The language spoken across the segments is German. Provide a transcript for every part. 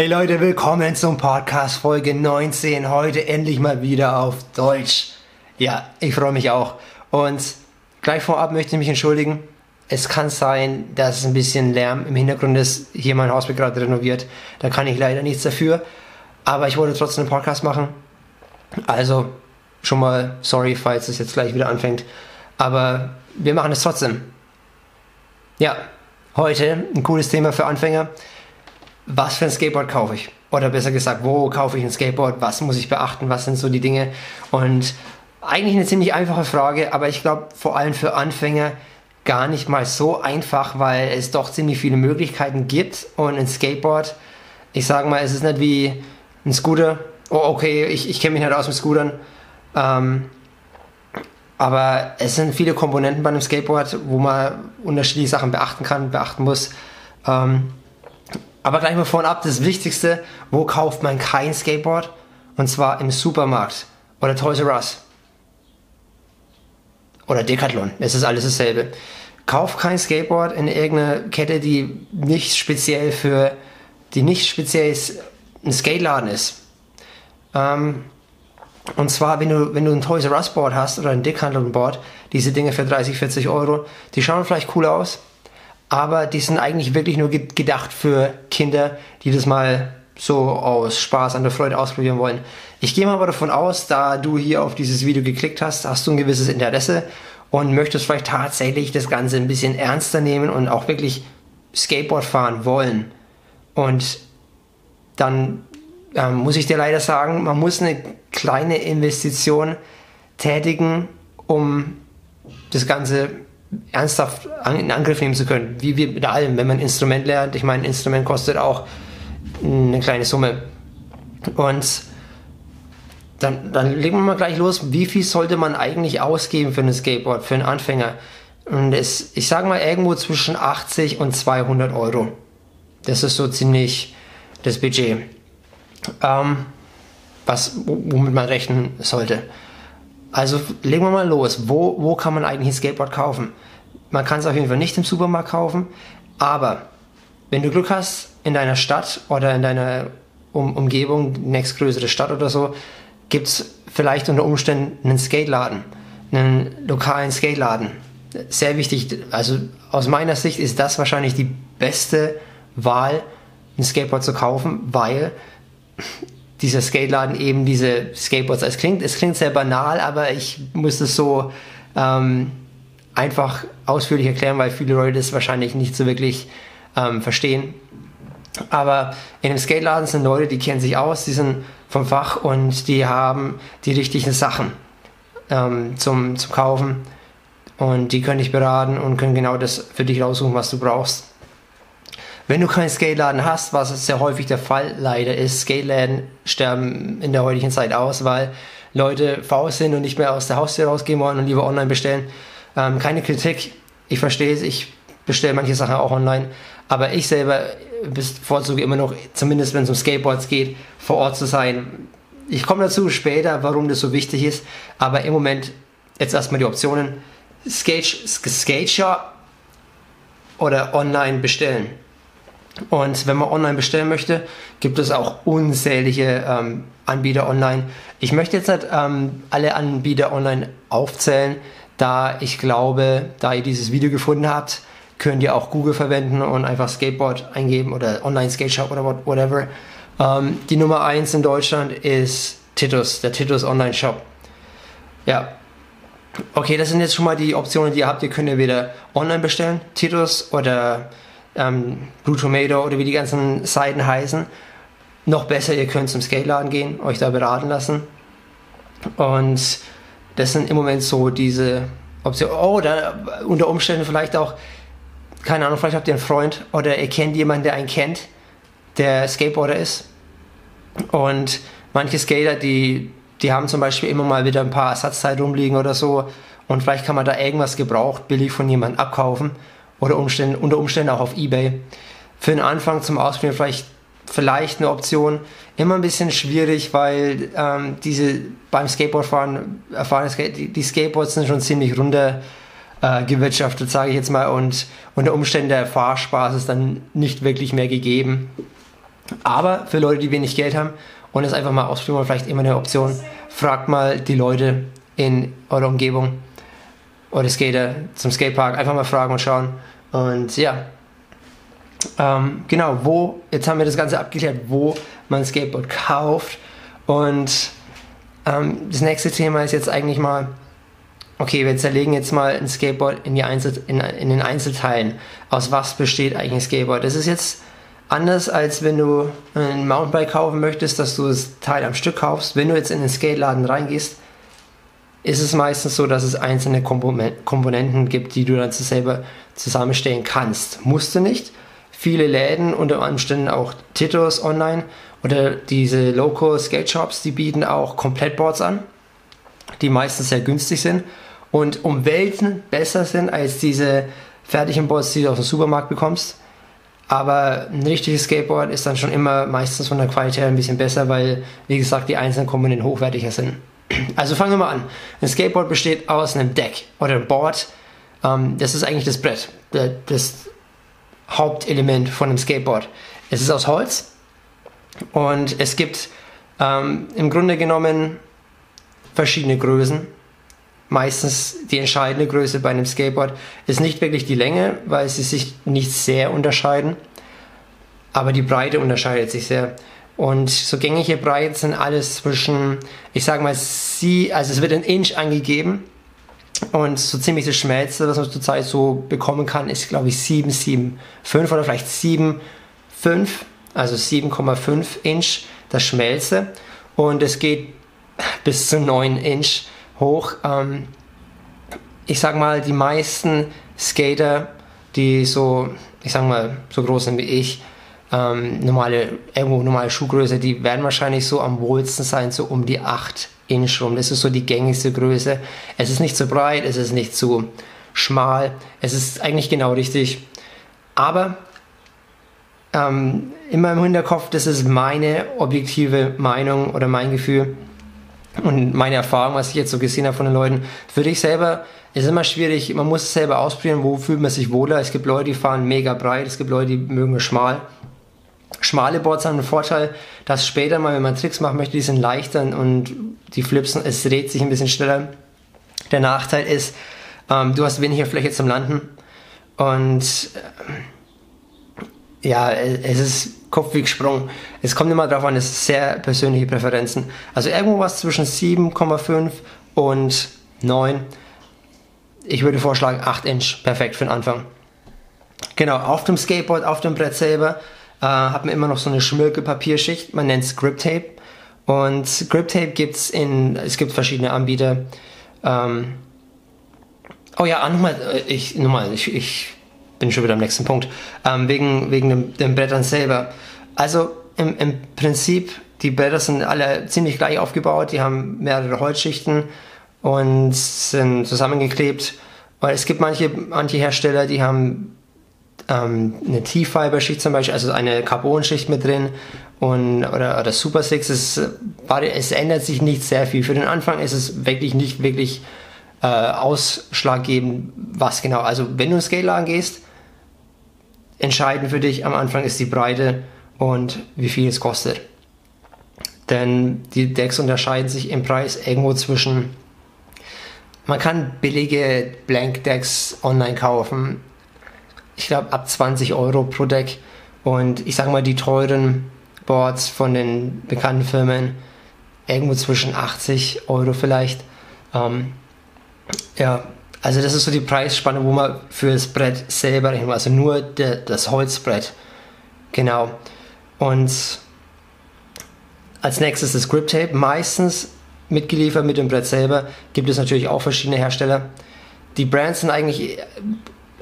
Hey Leute, willkommen zum Podcast Folge 19. Heute endlich mal wieder auf Deutsch. Ja, ich freue mich auch. Und gleich vorab möchte ich mich entschuldigen. Es kann sein, dass ein bisschen Lärm im Hintergrund ist. Hier mein Haus wird gerade renoviert. Da kann ich leider nichts dafür. Aber ich wollte trotzdem einen Podcast machen. Also schon mal sorry, falls es jetzt gleich wieder anfängt. Aber wir machen es trotzdem. Ja, heute ein cooles Thema für Anfänger was für ein Skateboard kaufe ich? Oder besser gesagt, wo kaufe ich ein Skateboard? Was muss ich beachten? Was sind so die Dinge? Und eigentlich eine ziemlich einfache Frage, aber ich glaube vor allem für Anfänger gar nicht mal so einfach, weil es doch ziemlich viele Möglichkeiten gibt und ein Skateboard, ich sage mal, es ist nicht wie ein Scooter. Oh, okay, ich, ich kenne mich nicht aus mit Scootern. Ähm, aber es sind viele Komponenten bei einem Skateboard, wo man unterschiedliche Sachen beachten kann, beachten muss. Ähm, aber gleich mal vorab, das Wichtigste, wo kauft man kein Skateboard? Und zwar im Supermarkt oder Toys R Us. Oder Decathlon, es ist alles dasselbe. Kauf kein Skateboard in irgendeiner Kette, die nicht speziell für, die nicht speziell ein Skateladen ist. Ähm, und zwar, wenn du, wenn du ein Toys R Us Board hast oder ein Decathlon Board, diese Dinge für 30, 40 Euro, die schauen vielleicht cool aus, aber die sind eigentlich wirklich nur gedacht für Kinder, die das mal so aus Spaß an der Freude ausprobieren wollen. Ich gehe mal aber davon aus, da du hier auf dieses Video geklickt hast, hast du ein gewisses Interesse und möchtest vielleicht tatsächlich das Ganze ein bisschen ernster nehmen und auch wirklich Skateboard fahren wollen. Und dann äh, muss ich dir leider sagen, man muss eine kleine Investition tätigen, um das Ganze ernsthaft in Angriff nehmen zu können. Wie wir mit allem, wenn man ein Instrument lernt. Ich meine, ein Instrument kostet auch eine kleine Summe. Und dann, dann legen wir mal gleich los. Wie viel sollte man eigentlich ausgeben für ein Skateboard, für einen Anfänger? Und es, ich sage mal irgendwo zwischen 80 und 200 Euro. Das ist so ziemlich das Budget, ähm, was, womit man rechnen sollte. Also legen wir mal los. Wo, wo kann man eigentlich ein Skateboard kaufen? Man kann es auf jeden Fall nicht im Supermarkt kaufen, aber wenn du Glück hast in deiner Stadt oder in deiner um Umgebung, nächstgrößere Stadt oder so, gibt es vielleicht unter Umständen einen Skateladen, einen lokalen Skateladen. Sehr wichtig, also aus meiner Sicht ist das wahrscheinlich die beste Wahl, ein Skateboard zu kaufen, weil dieser Skateladen eben diese Skateboards. Es klingt, es klingt sehr banal, aber ich muss es so ähm, einfach ausführlich erklären, weil viele Leute das wahrscheinlich nicht so wirklich ähm, verstehen. Aber in einem Skateladen sind Leute, die kennen sich aus, die sind vom Fach und die haben die richtigen Sachen ähm, zum, zum Kaufen. Und die können dich beraten und können genau das für dich raussuchen, was du brauchst. Wenn du keinen Skateladen hast, was sehr häufig der Fall leider ist, Skateläden sterben in der heutigen Zeit aus, weil Leute faul sind und nicht mehr aus der Haustür rausgehen wollen und lieber online bestellen. Ähm, keine Kritik, ich verstehe es, ich bestelle manche Sachen auch online, aber ich selber bevorzuge immer noch, zumindest wenn es um Skateboards geht, vor Ort zu sein. Ich komme dazu später, warum das so wichtig ist, aber im Moment jetzt erstmal die Optionen. Skate, Skate Shop oder online bestellen. Und wenn man online bestellen möchte, gibt es auch unzählige ähm, Anbieter online. Ich möchte jetzt nicht ähm, alle Anbieter online aufzählen, da ich glaube, da ihr dieses Video gefunden habt, könnt ihr auch Google verwenden und einfach Skateboard eingeben oder Online Skate Shop oder whatever. Ähm, die Nummer 1 in Deutschland ist Titus, der Titus Online Shop. Ja. Okay, das sind jetzt schon mal die Optionen, die ihr habt. Ihr könnt entweder online bestellen, Titus oder ähm, Blue Tomato oder wie die ganzen Seiten heißen. Noch besser, ihr könnt zum Skateladen gehen, euch da beraten lassen. Und das sind im Moment so diese Optionen. Oh, da, unter Umständen vielleicht auch, keine Ahnung, vielleicht habt ihr einen Freund oder ihr kennt jemanden, der einen kennt, der Skateboarder ist. Und manche Skater, die, die haben zum Beispiel immer mal wieder ein paar Ersatzteile rumliegen oder so. Und vielleicht kann man da irgendwas gebraucht, billig von jemandem abkaufen oder Umständen, unter Umständen auch auf Ebay. Für den Anfang zum Ausprobieren vielleicht, vielleicht eine Option. Immer ein bisschen schwierig, weil ähm, diese beim Skateboardfahren erfahrene Skate, die, Skateboards sind schon ziemlich runter äh, gewirtschaftet, sage ich jetzt mal, und unter Umständen der Fahrspaß ist dann nicht wirklich mehr gegeben. Aber für Leute, die wenig Geld haben und es einfach mal ausprobieren vielleicht immer eine Option, fragt mal die Leute in eurer Umgebung oder Skater zum Skatepark, einfach mal fragen und schauen. Und ja, ähm, genau, wo, jetzt haben wir das Ganze abgeklärt, wo man Skateboard kauft. Und ähm, das nächste Thema ist jetzt eigentlich mal, okay, wir zerlegen jetzt mal ein Skateboard in, die Einzel in, in den Einzelteilen. Aus was besteht eigentlich ein Skateboard? Das ist jetzt anders, als wenn du ein Mountainbike kaufen möchtest, dass du das Teil am Stück kaufst. Wenn du jetzt in den Skateladen reingehst, ist es meistens so, dass es einzelne Komponenten gibt, die du dann selber zusammenstellen kannst. Musst du nicht. Viele Läden, unter Umständen auch Titos online oder diese Local Skate Shops, die bieten auch Komplettboards an, die meistens sehr günstig sind und um Welten besser sind als diese fertigen Boards, die du aus dem Supermarkt bekommst. Aber ein richtiges Skateboard ist dann schon immer meistens von der Qualität ein bisschen besser, weil, wie gesagt, die einzelnen Komponenten hochwertiger sind. Also fangen wir mal an. Ein Skateboard besteht aus einem Deck oder einem Board. Ähm, das ist eigentlich das Brett, das Hauptelement von einem Skateboard. Es ist aus Holz und es gibt ähm, im Grunde genommen verschiedene Größen. Meistens die entscheidende Größe bei einem Skateboard ist nicht wirklich die Länge, weil sie sich nicht sehr unterscheiden, aber die Breite unterscheidet sich sehr. Und so gängige Breiten sind alles zwischen, ich sag mal, sie, also es wird ein Inch angegeben. Und so ziemlich das Schmelzte, was man zurzeit so bekommen kann, ist glaube ich 7,75 oder vielleicht 7,5, also 7,5 Inch das Schmelze. Und es geht bis zu 9 Inch hoch. Ähm, ich sag mal, die meisten Skater, die so, ich sag mal, so groß sind wie ich, ähm, normale, irgendwo normale Schuhgröße, die werden wahrscheinlich so am wohlsten sein, so um die 8 Inch rum. Das ist so die gängigste Größe. Es ist nicht zu breit, es ist nicht zu schmal, es ist eigentlich genau richtig. Aber ähm, immer im Hinterkopf, das ist meine objektive Meinung oder mein Gefühl und meine Erfahrung, was ich jetzt so gesehen habe von den Leuten. Für dich selber ist immer schwierig, man muss es selber ausprobieren, wo fühlt man sich wohler. Es gibt Leute, die fahren mega breit, es gibt Leute, die mögen es schmal. Schmale Boards haben den Vorteil, dass später mal, wenn man Tricks machen möchte, die sind leichter und die Flips, es dreht sich ein bisschen schneller. Der Nachteil ist, ähm, du hast weniger Fläche zum Landen und äh, ja, es ist Kopf wie gesprungen. Es kommt immer darauf an, es sind sehr persönliche Präferenzen. Also irgendwo was zwischen 7,5 und 9. Ich würde vorschlagen 8 Inch, perfekt für den Anfang. Genau, auf dem Skateboard, auf dem Brett selber äh, hat man immer noch so eine schmirke Papierschicht. Man nennt es Grip Tape. Und Grip Tape gibt es in, es gibt verschiedene Anbieter. Ähm, oh ja, nochmal, äh, ich, nochmal, ich, ich bin schon wieder am nächsten Punkt. Ähm, wegen wegen dem, dem Brettern selber. Also im, im Prinzip, die Bretter sind alle ziemlich gleich aufgebaut. Die haben mehrere Holzschichten und sind zusammengeklebt. Weil es gibt manche, manche Hersteller, die haben ähm, eine T-Fiber-Schicht zum Beispiel, also eine Carbon-Schicht mit drin und, oder, oder Super Six. Es, es ändert sich nicht sehr viel. Für den Anfang ist es wirklich nicht wirklich äh, ausschlaggebend, was genau. Also wenn du in Skate-Lagen gehst, entscheidend für dich am Anfang ist die Breite und wie viel es kostet. Denn die Decks unterscheiden sich im Preis irgendwo zwischen. Man kann billige Blank Decks online kaufen ich glaube, ab 20 Euro pro Deck. Und ich sage mal, die teuren Boards von den bekannten Firmen irgendwo zwischen 80 Euro vielleicht. Ähm, ja, also das ist so die Preisspanne, wo man für das Brett selber rechnet, also nur der, das Holzbrett. Genau. Und als nächstes das Grip Tape, meistens mitgeliefert mit dem Brett selber. Gibt es natürlich auch verschiedene Hersteller. Die Brands sind eigentlich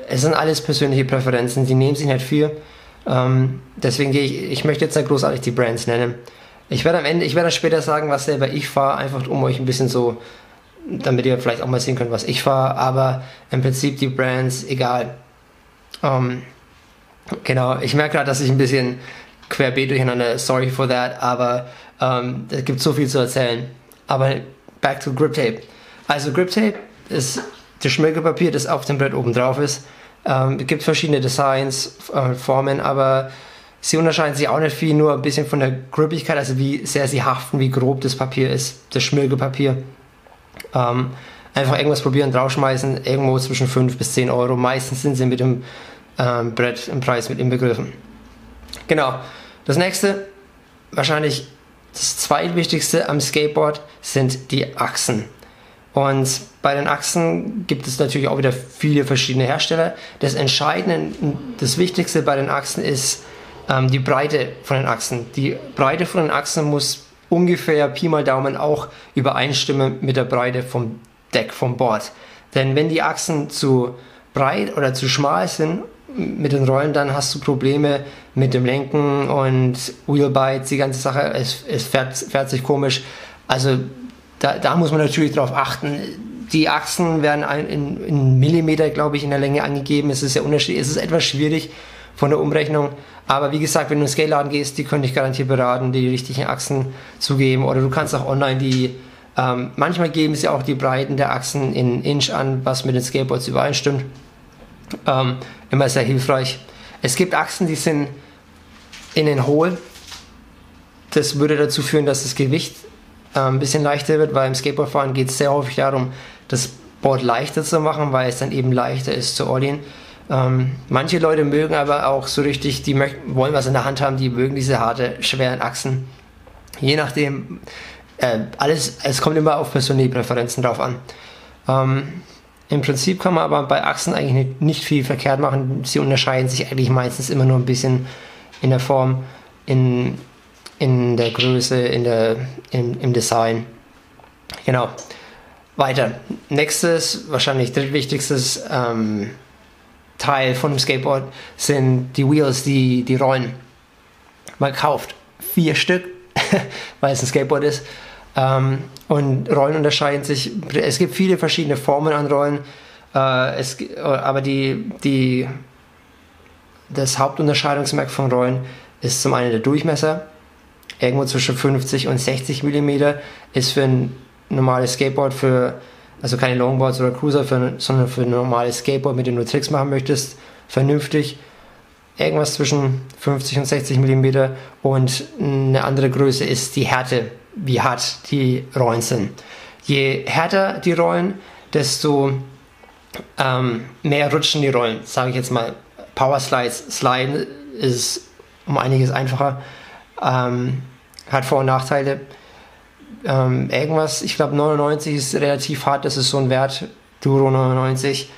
es sind alles persönliche Präferenzen, die nehmen sich nicht viel. Ähm, deswegen gehe ich, ich möchte jetzt nicht großartig die Brands nennen. Ich werde am Ende, ich werde später sagen, was selber ich fahre, einfach um euch ein bisschen so, damit ihr vielleicht auch mal sehen könnt, was ich fahre, aber im Prinzip die Brands, egal. Ähm, genau, ich merke gerade, dass ich ein bisschen querbeet durcheinander, sorry for that, aber ähm, es gibt so viel zu erzählen. Aber back to Grip Tape. Also Grip Tape ist das Schmirgelpapier, das auf dem Brett oben drauf ist. Ähm, es gibt verschiedene Designs, äh, Formen, aber Sie unterscheiden sich auch nicht viel, nur ein bisschen von der Grippigkeit, also wie sehr sie haften, wie grob das Papier ist, das Schmirgelpapier. Ähm, einfach irgendwas probieren, draufschmeißen, irgendwo zwischen 5 bis 10 Euro. Meistens sind sie mit dem ähm, Brett im Preis mit inbegriffen. Genau. Das nächste, wahrscheinlich das zweitwichtigste am Skateboard, sind die Achsen. Und bei den Achsen gibt es natürlich auch wieder viele verschiedene Hersteller. Das Entscheidende, das Wichtigste bei den Achsen ist ähm, die Breite von den Achsen. Die Breite von den Achsen muss ungefähr Pi mal Daumen auch übereinstimmen mit der Breite vom Deck, vom Board. Denn wenn die Achsen zu breit oder zu schmal sind mit den Rollen, dann hast du Probleme mit dem Lenken und Wheelbites, die ganze Sache, es, es fährt, fährt sich komisch. Also da, da muss man natürlich darauf achten. Die Achsen werden in, in Millimeter, glaube ich, in der Länge angegeben. Es ist ja unterschiedlich. Es ist etwas schwierig von der Umrechnung. Aber wie gesagt, wenn du in den Scale-Laden gehst, die können dich garantiert beraten, die richtigen Achsen zu geben. Oder du kannst auch online die, ähm, manchmal geben sie auch die Breiten der Achsen in Inch an, was mit den Skateboards übereinstimmt. Ähm, immer sehr hilfreich. Es gibt Achsen, die sind innen hohl. Das würde dazu führen, dass das Gewicht äh, ein bisschen leichter wird, weil im Skateboardfahren geht es sehr häufig darum, das Board leichter zu machen, weil es dann eben leichter ist zu ordnen. Ähm, manche Leute mögen aber auch so richtig, die wollen was in der Hand haben, die mögen diese harte, schweren Achsen. Je nachdem, äh, alles, es kommt immer auf persönliche Präferenzen drauf an. Ähm, Im Prinzip kann man aber bei Achsen eigentlich nicht, nicht, viel verkehrt machen. Sie unterscheiden sich eigentlich meistens immer nur ein bisschen in der Form, in, in der Größe, in der, in, im Design. Genau. Weiter. Nächstes, wahrscheinlich drittwichtigstes ähm, Teil von dem Skateboard sind die Wheels, die, die Rollen. Man kauft vier Stück, weil es ein Skateboard ist. Ähm, und Rollen unterscheiden sich. Es gibt viele verschiedene Formen an Rollen. Äh, es, aber die, die, das Hauptunterscheidungsmerk von Rollen ist zum einen der Durchmesser. Irgendwo zwischen 50 und 60 mm ist für ein normales Skateboard für also keine Longboards oder Cruiser, für, sondern für ein normales Skateboard, mit dem du Tricks machen möchtest, vernünftig. Irgendwas zwischen 50 und 60 mm und eine andere Größe ist die Härte, wie hart die Rollen sind. Je härter die Rollen, desto ähm, mehr rutschen die Rollen. Sage ich jetzt mal, Power Slides, Sliden ist um einiges einfacher, ähm, hat Vor- und Nachteile ähm, irgendwas, ich glaube 99 ist relativ hart, das ist so ein Wert, Duro 99.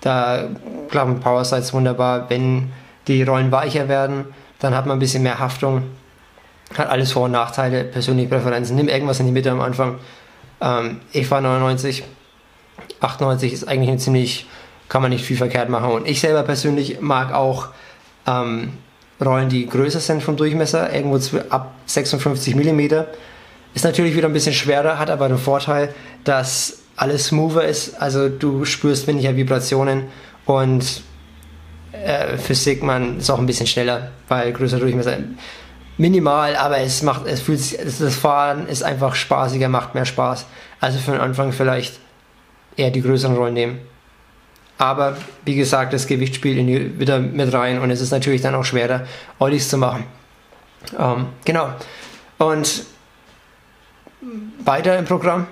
Da klappen Power Sides wunderbar. Wenn die Rollen weicher werden, dann hat man ein bisschen mehr Haftung. Hat alles Vor- und Nachteile, persönliche Präferenzen. Nimm irgendwas in die Mitte am Anfang. Ähm, ich fahre 99. 98 ist eigentlich ein ziemlich, kann man nicht viel verkehrt machen. Und ich selber persönlich mag auch ähm, Rollen, die größer sind vom Durchmesser, irgendwo ab 56 mm ist natürlich wieder ein bisschen schwerer, hat aber den Vorteil, dass alles smoother ist. Also du spürst weniger Vibrationen und äh, für Sigman ist auch ein bisschen schneller, weil größer Durchmesser minimal, aber es macht, es fühlt sich, das Fahren ist einfach spaßiger, macht mehr Spaß. Also für den Anfang vielleicht eher die größeren Rollen nehmen. Aber wie gesagt, das Gewicht spielt die, wieder mit rein und es ist natürlich dann auch schwerer, Ollies zu machen. Ähm, genau. Und weiter im Programm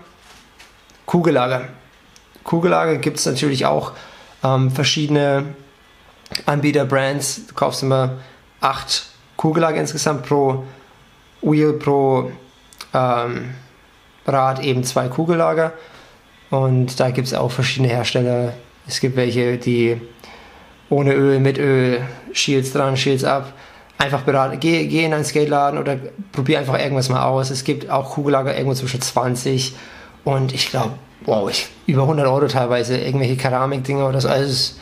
Kugellager. Kugellager gibt es natürlich auch ähm, verschiedene Anbieter, Brands. Du kaufst immer acht Kugellager insgesamt pro Wheel, pro ähm, Rad eben zwei Kugellager. Und da gibt es auch verschiedene Hersteller. Es gibt welche, die ohne Öl, mit Öl, Shields dran, Shields ab einfach beraten, geh, geh in einen Skateladen oder probier einfach irgendwas mal aus. Es gibt auch Kugellager irgendwo zwischen 20 und ich glaube, wow, ich, über 100 Euro teilweise, irgendwelche Keramikdinger oder so, also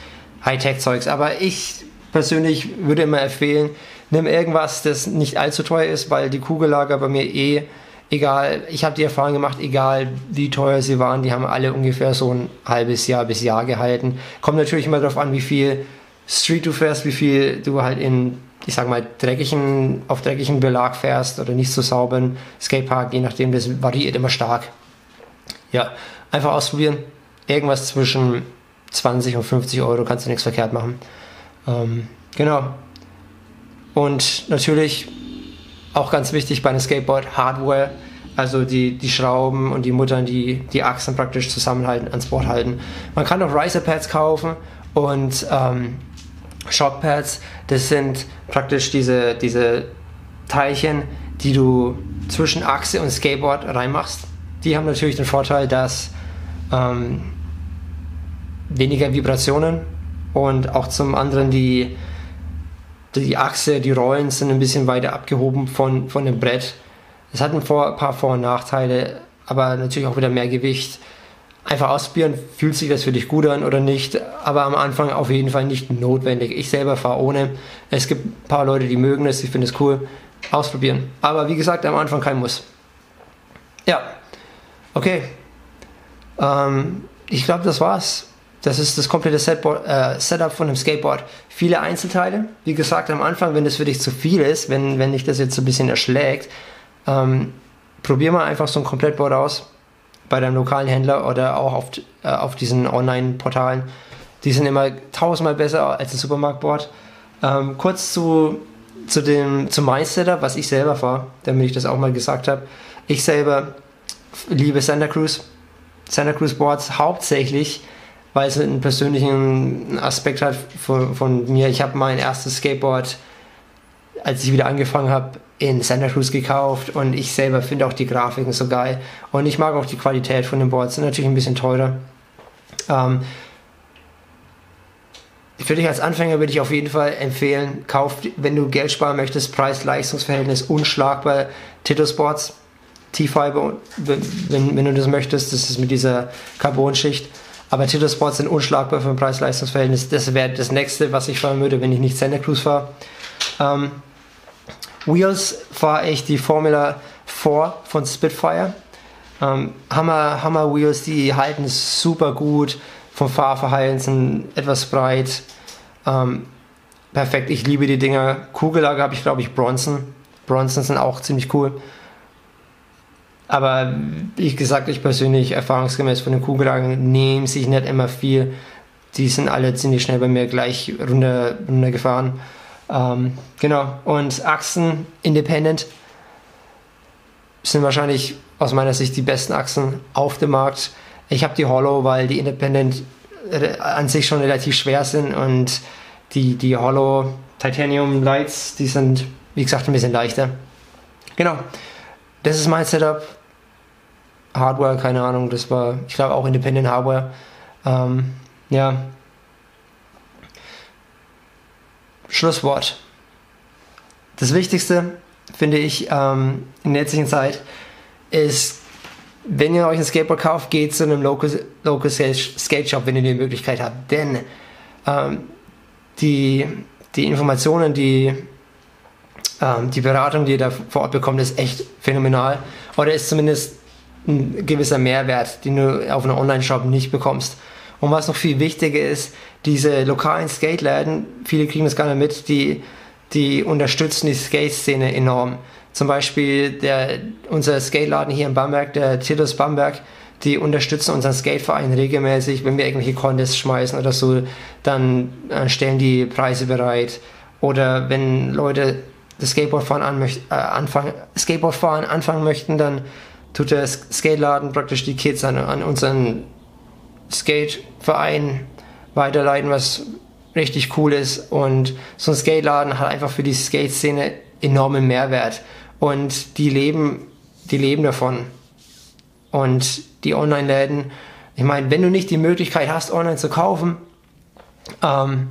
Hightech-Zeugs. Aber ich persönlich würde immer empfehlen, nimm irgendwas, das nicht allzu teuer ist, weil die Kugellager bei mir eh, egal, ich habe die Erfahrung gemacht, egal wie teuer sie waren, die haben alle ungefähr so ein halbes Jahr bis Jahr gehalten. Kommt natürlich immer darauf an, wie viel Street du fährst, wie viel du halt in ich sag mal, dreckigen, auf dreckigen Belag fährst oder nicht so sauberen Skatepark, je nachdem, das variiert immer stark. Ja, einfach ausprobieren. Irgendwas zwischen 20 und 50 Euro kannst du nichts verkehrt machen. Ähm, genau. Und natürlich auch ganz wichtig bei einem Skateboard Hardware, also die, die Schrauben und die Muttern, die die Achsen praktisch zusammenhalten, ans Board halten. Man kann auch Riser Pads kaufen und ähm, Shockpads. Das sind praktisch diese, diese Teilchen, die du zwischen Achse und Skateboard reinmachst. Die haben natürlich den Vorteil, dass ähm, weniger Vibrationen und auch zum anderen die, die Achse, die Rollen sind ein bisschen weiter abgehoben von, von dem Brett. Es hat ein paar Vor- und Nachteile, aber natürlich auch wieder mehr Gewicht. Einfach ausprobieren, fühlt sich das für dich gut an oder nicht, aber am Anfang auf jeden Fall nicht notwendig. Ich selber fahre ohne. Es gibt ein paar Leute, die mögen es, ich finde es cool. Ausprobieren. Aber wie gesagt, am Anfang kein Muss. Ja, okay. Ähm, ich glaube, das war's. Das ist das komplette Setboard, äh, Setup von einem Skateboard. Viele Einzelteile. Wie gesagt, am Anfang, wenn das für dich zu viel ist, wenn, wenn dich das jetzt so ein bisschen erschlägt, ähm, probier mal einfach so ein Komplettboard aus bei deinem lokalen Händler oder auch auf, äh, auf diesen Online-Portalen. Die sind immer tausendmal besser als ein Supermarktboard. Ähm, kurz zu, zu dem, zu mein Setup, was ich selber fahre, damit ich das auch mal gesagt habe. Ich selber liebe Santa Cruz. Santa Cruz Boards hauptsächlich weil es einen persönlichen Aspekt hat von, von mir. Ich habe mein erstes Skateboard, als ich wieder angefangen habe, in Santa Cruz gekauft und ich selber finde auch die Grafiken so geil. Und ich mag auch die Qualität von den Boards, sind natürlich ein bisschen teurer. Ähm, für dich als Anfänger würde ich auf jeden Fall empfehlen, kauf, wenn du Geld sparen möchtest, Preis-Leistungsverhältnis unschlagbar Sports, T-Fiber, wenn, wenn du das möchtest, das ist mit dieser Carbon-Schicht aber Tito Sports sind unschlagbar für ein Preis-Leistungs-Verhältnis. Das wäre das nächste, was ich fahren würde, wenn ich nicht Santa Cruz fahre. Ähm, Wheels fahre ich die Formula 4 von Spitfire. Ähm, Hammer, Hammer Wheels, die halten super gut. Vom Fahrverhalten sind etwas breit. Ähm, perfekt, ich liebe die Dinger. Kugellager habe ich, glaube ich, Bronson. Bronson sind auch ziemlich cool. Aber wie gesagt, ich persönlich erfahrungsgemäß von den Kugellagen nehme sich nicht immer viel. Die sind alle ziemlich schnell bei mir gleich runter, runtergefahren. Ähm, genau. Und Achsen Independent sind wahrscheinlich aus meiner Sicht die besten Achsen auf dem Markt. Ich habe die Hollow, weil die Independent an sich schon relativ schwer sind und die, die Hollow Titanium Lights, die sind, wie gesagt, ein bisschen leichter. Genau. Das ist mein Setup. Hardware, keine Ahnung, das war, ich glaube auch Independent Hardware. Ähm, ja. Schlusswort. Das Wichtigste, finde ich, ähm, in der jetzigen Zeit ist, wenn ihr euch ein Skateboard kauft, geht zu einem Local, Local Skate Shop, wenn ihr die Möglichkeit habt. Denn ähm, die, die Informationen, die, ähm, die Beratung, die ihr da vor Ort bekommt, ist echt phänomenal. Oder ist zumindest ein gewisser Mehrwert, den du auf einem Online-Shop nicht bekommst. Und was noch viel wichtiger ist, diese lokalen Skate-Läden, viele kriegen das gar nicht mit, die, die unterstützen die Skate-Szene enorm. Zum Beispiel der, unser Skate-Laden hier in Bamberg, der Titus Bamberg, die unterstützen unseren Skateverein regelmäßig, wenn wir irgendwelche Contests schmeißen oder so, dann äh, stellen die Preise bereit. Oder wenn Leute das Skateboardfahren an, äh, anfangen, Skateboardfahren anfangen möchten, dann tut der Skate-Laden praktisch die Kids an, an unseren Skate-Verein weiterleiten, was richtig cool ist. Und so ein Skate-Laden hat einfach für die Skate-Szene enormen Mehrwert. Und die leben, die leben davon. Und die Online-Läden, ich meine, wenn du nicht die Möglichkeit hast, online zu kaufen, ähm,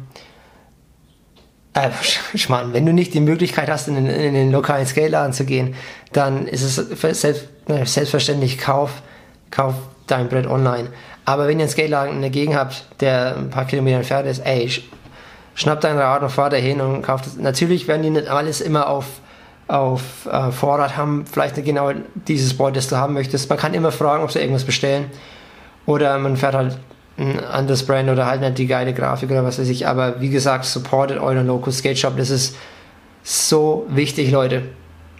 äh, Schmarrn, wenn du nicht die Möglichkeit hast, in den, in den lokalen Skate-Laden zu gehen, dann ist es selbst, selbstverständlich, kauf, kauf dein Brett online. Aber wenn ihr einen Skate-Laden in der Gegend habt, der ein paar Kilometer entfernt ist, ey, schnapp dein Rad und fahr dahin und kauft es. Natürlich werden die nicht alles immer auf, auf äh, Vorrat haben, vielleicht nicht genau dieses Board, das du haben möchtest. Man kann immer fragen, ob sie irgendwas bestellen. Oder man fährt halt ein anderes Brand oder halt nicht die geile Grafik oder was weiß ich. Aber wie gesagt, supportet euren Local Skate Shop. Das ist so wichtig, Leute.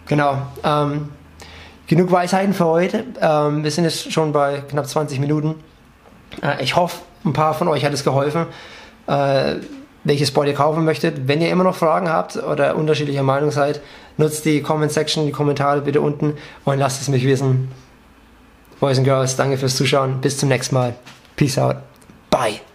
Genau. Ähm, genug Weisheiten für heute. Ähm, wir sind jetzt schon bei knapp 20 Minuten. Äh, ich hoffe, ein paar von euch hat es geholfen. Äh, welches Board ihr kaufen möchtet. Wenn ihr immer noch Fragen habt oder unterschiedlicher Meinung seid, nutzt die Comment Section, die Kommentare bitte unten und lasst es mich wissen. Boys and Girls, danke fürs Zuschauen. Bis zum nächsten Mal. Peace out. Bye.